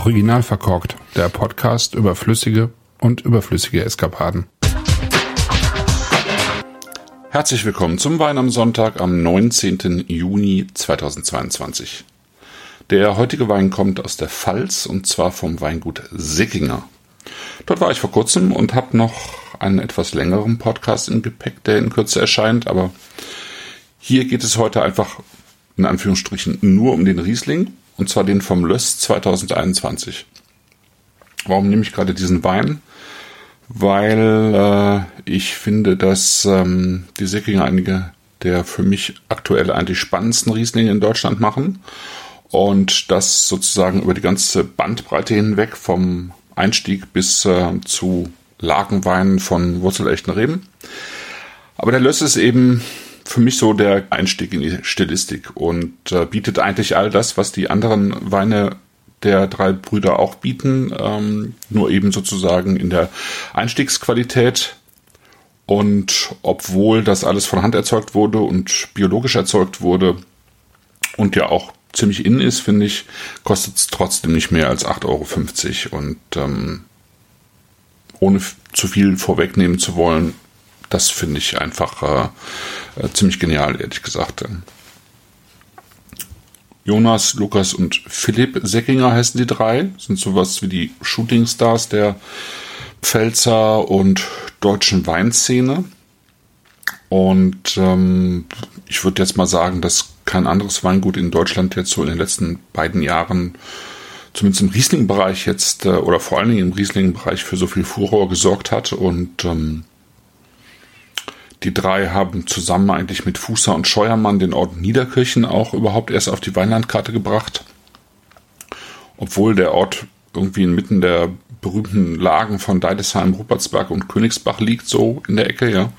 Original verkorkt, der Podcast über flüssige und überflüssige Eskapaden. Herzlich willkommen zum Wein am Sonntag am 19. Juni 2022. Der heutige Wein kommt aus der Pfalz und zwar vom Weingut Sickinger. Dort war ich vor kurzem und habe noch einen etwas längeren Podcast im Gepäck, der in Kürze erscheint, aber hier geht es heute einfach in Anführungsstrichen nur um den Riesling und zwar den vom Löss 2021. Warum nehme ich gerade diesen Wein? Weil äh, ich finde, dass ähm, die Säckinger einige der für mich aktuell eigentlich spannendsten Rieslinge in Deutschland machen und das sozusagen über die ganze Bandbreite hinweg vom Einstieg bis äh, zu Lagenweinen von wurzelechten Reben. Aber der Löss ist eben für mich so der Einstieg in die Stilistik und äh, bietet eigentlich all das, was die anderen Weine der drei Brüder auch bieten, ähm, nur eben sozusagen in der Einstiegsqualität. Und obwohl das alles von Hand erzeugt wurde und biologisch erzeugt wurde und ja auch ziemlich innen ist, finde ich, kostet es trotzdem nicht mehr als 8,50 Euro. Und ähm, ohne zu viel vorwegnehmen zu wollen, das finde ich einfach äh, äh, ziemlich genial, ehrlich gesagt. Jonas, Lukas und Philipp Säckinger heißen die drei, sind sowas wie die Shootingstars der Pfälzer und deutschen Weinszene. Und ähm, ich würde jetzt mal sagen, dass kein anderes Weingut in Deutschland jetzt so in den letzten beiden Jahren, zumindest im Riesling-Bereich jetzt, äh, oder vor allen Dingen im Riesling-Bereich für so viel Furor gesorgt hat. Und ähm, die drei haben zusammen eigentlich mit Fußer und Scheuermann den Ort Niederkirchen auch überhaupt erst auf die Weinlandkarte gebracht. Obwohl der Ort irgendwie inmitten der berühmten Lagen von Deidesheim, Rupertsberg und Königsbach liegt, so in der Ecke, ja.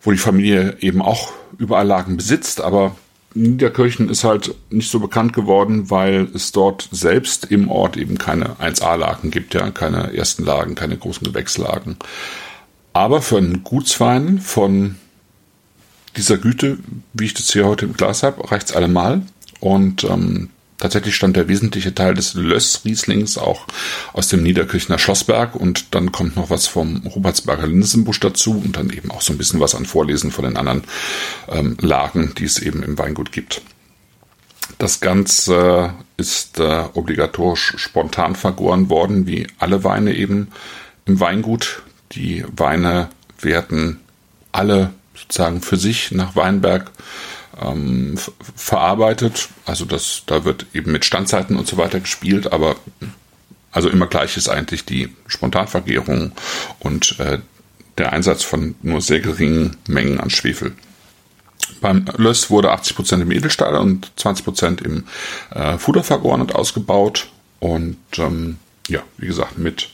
Wo die Familie eben auch überall Lagen besitzt, aber Niederkirchen ist halt nicht so bekannt geworden, weil es dort selbst im Ort eben keine 1A-Lagen gibt, ja, keine ersten Lagen, keine großen Gewächslagen. Aber für einen Gutswein von dieser Güte, wie ich das hier heute im Glas habe, reicht es allemal. Und ähm, tatsächlich stand der wesentliche Teil des Löss-Rieslings auch aus dem Niederkirchner Schlossberg und dann kommt noch was vom Rupertsberger Linsenbusch dazu und dann eben auch so ein bisschen was an Vorlesen von den anderen ähm, Lagen, die es eben im Weingut gibt. Das Ganze ist äh, obligatorisch spontan vergoren worden, wie alle Weine eben im Weingut. Die Weine werden alle sozusagen für sich nach Weinberg ähm, verarbeitet. Also das, da wird eben mit Standzeiten und so weiter gespielt, aber also immer gleich ist eigentlich die Spontanvergärung und äh, der Einsatz von nur sehr geringen Mengen an Schwefel. Beim Löss wurde 80% im Edelstahl und 20% im äh, Fuder vergoren und ausgebaut. Und ähm, ja, wie gesagt, mit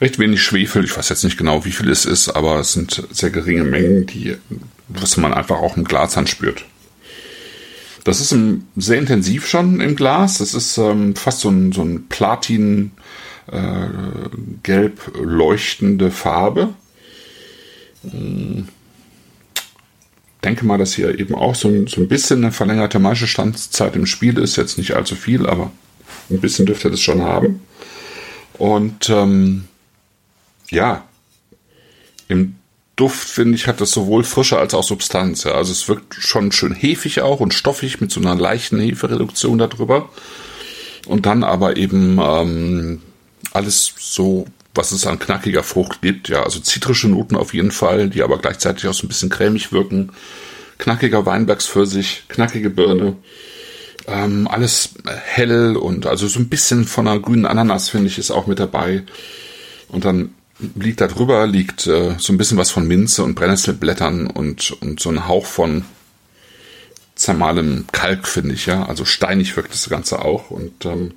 recht wenig Schwefel. Ich weiß jetzt nicht genau, wie viel es ist, aber es sind sehr geringe Mengen, die, was man einfach auch im Glas anspürt. Das ist sehr intensiv schon im Glas. Das ist ähm, fast so ein, so ein Platin äh, gelb leuchtende Farbe. Denke mal, dass hier eben auch so ein, so ein bisschen eine verlängerte Maischestandzeit im Spiel ist. Jetzt nicht allzu viel, aber ein bisschen dürfte das schon haben. Und ähm, ja, im Duft, finde ich, hat das sowohl Frische als auch Substanz. Ja. Also es wirkt schon schön hefig auch und stoffig mit so einer leichten Hefereduktion darüber. Und dann aber eben ähm, alles so, was es an knackiger Frucht gibt. Ja, also zitrische Noten auf jeden Fall, die aber gleichzeitig auch so ein bisschen cremig wirken. Knackiger Weinbergspfirsich, knackige Birne. Ähm, alles hell und also so ein bisschen von einer grünen Ananas, finde ich, ist auch mit dabei. Und dann liegt da drüber, liegt äh, so ein bisschen was von Minze und Brennnesselblättern und, und so ein Hauch von zermahlem Kalk, finde ich, ja. Also steinig wirkt das Ganze auch. Und ähm,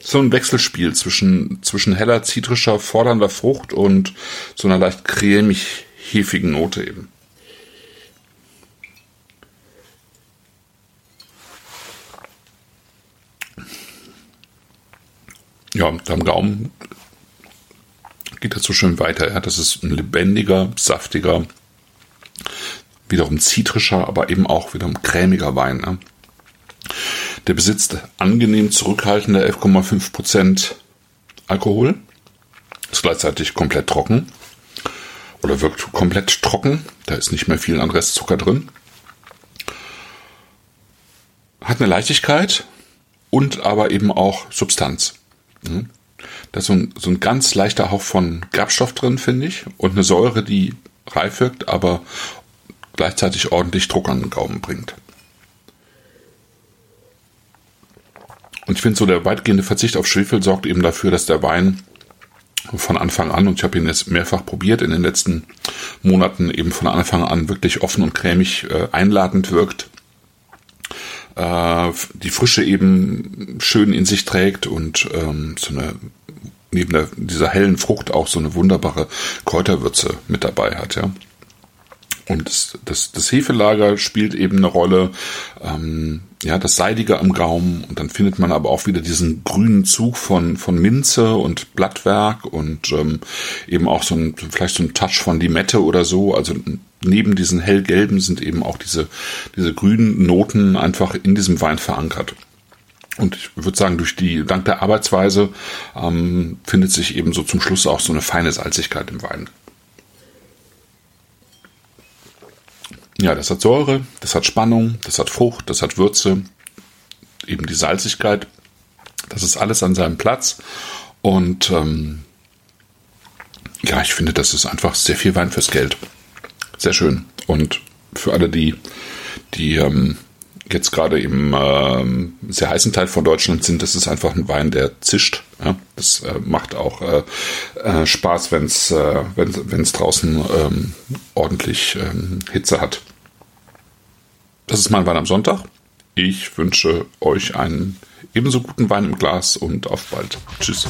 so ein Wechselspiel zwischen, zwischen heller, zitrischer, fordernder Frucht und so einer leicht cremig hefigen Note eben. Ja, am Gaumen geht das so schön weiter. Ja, das ist ein lebendiger, saftiger, wiederum zitrischer, aber eben auch wiederum cremiger Wein. Ne? Der besitzt angenehm zurückhaltende 11,5 Prozent Alkohol. Ist gleichzeitig komplett trocken. Oder wirkt komplett trocken. Da ist nicht mehr viel an Restzucker drin. Hat eine Leichtigkeit und aber eben auch Substanz. Da ist so ein, so ein ganz leichter Hauch von Gerbstoff drin, finde ich. Und eine Säure, die reif wirkt, aber gleichzeitig ordentlich Druck an den Gaumen bringt. Und ich finde so, der weitgehende Verzicht auf Schwefel sorgt eben dafür, dass der Wein von Anfang an, und ich habe ihn jetzt mehrfach probiert in den letzten Monaten, eben von Anfang an wirklich offen und cremig äh, einladend wirkt. Äh, die Frische eben schön in sich trägt und ähm, so eine neben der, dieser hellen Frucht auch so eine wunderbare Kräuterwürze mit dabei hat, ja. Und das, das, das Hefelager spielt eben eine Rolle, ähm, ja, das Seidige am Gaumen und dann findet man aber auch wieder diesen grünen Zug von, von Minze und Blattwerk und ähm, eben auch so ein, vielleicht so ein Touch von Limette oder so. Also neben diesen hellgelben sind eben auch diese, diese grünen Noten einfach in diesem Wein verankert. Und ich würde sagen, durch die, dank der Arbeitsweise ähm, findet sich eben so zum Schluss auch so eine feine Salzigkeit im Wein. Ja, das hat Säure, das hat Spannung, das hat Frucht, das hat Würze, eben die Salzigkeit. Das ist alles an seinem Platz. Und ähm, ja, ich finde, das ist einfach sehr viel Wein fürs Geld. Sehr schön. Und für alle, die, die ähm, jetzt gerade im äh, sehr heißen Teil von Deutschland sind, das ist einfach ein Wein, der zischt. Ja? Das äh, macht auch äh, äh, Spaß, wenn's, äh, wenn es draußen ähm, ordentlich ähm, Hitze hat. Das ist mein Wein am Sonntag. Ich wünsche euch einen ebenso guten Wein im Glas und auf bald. Tschüss.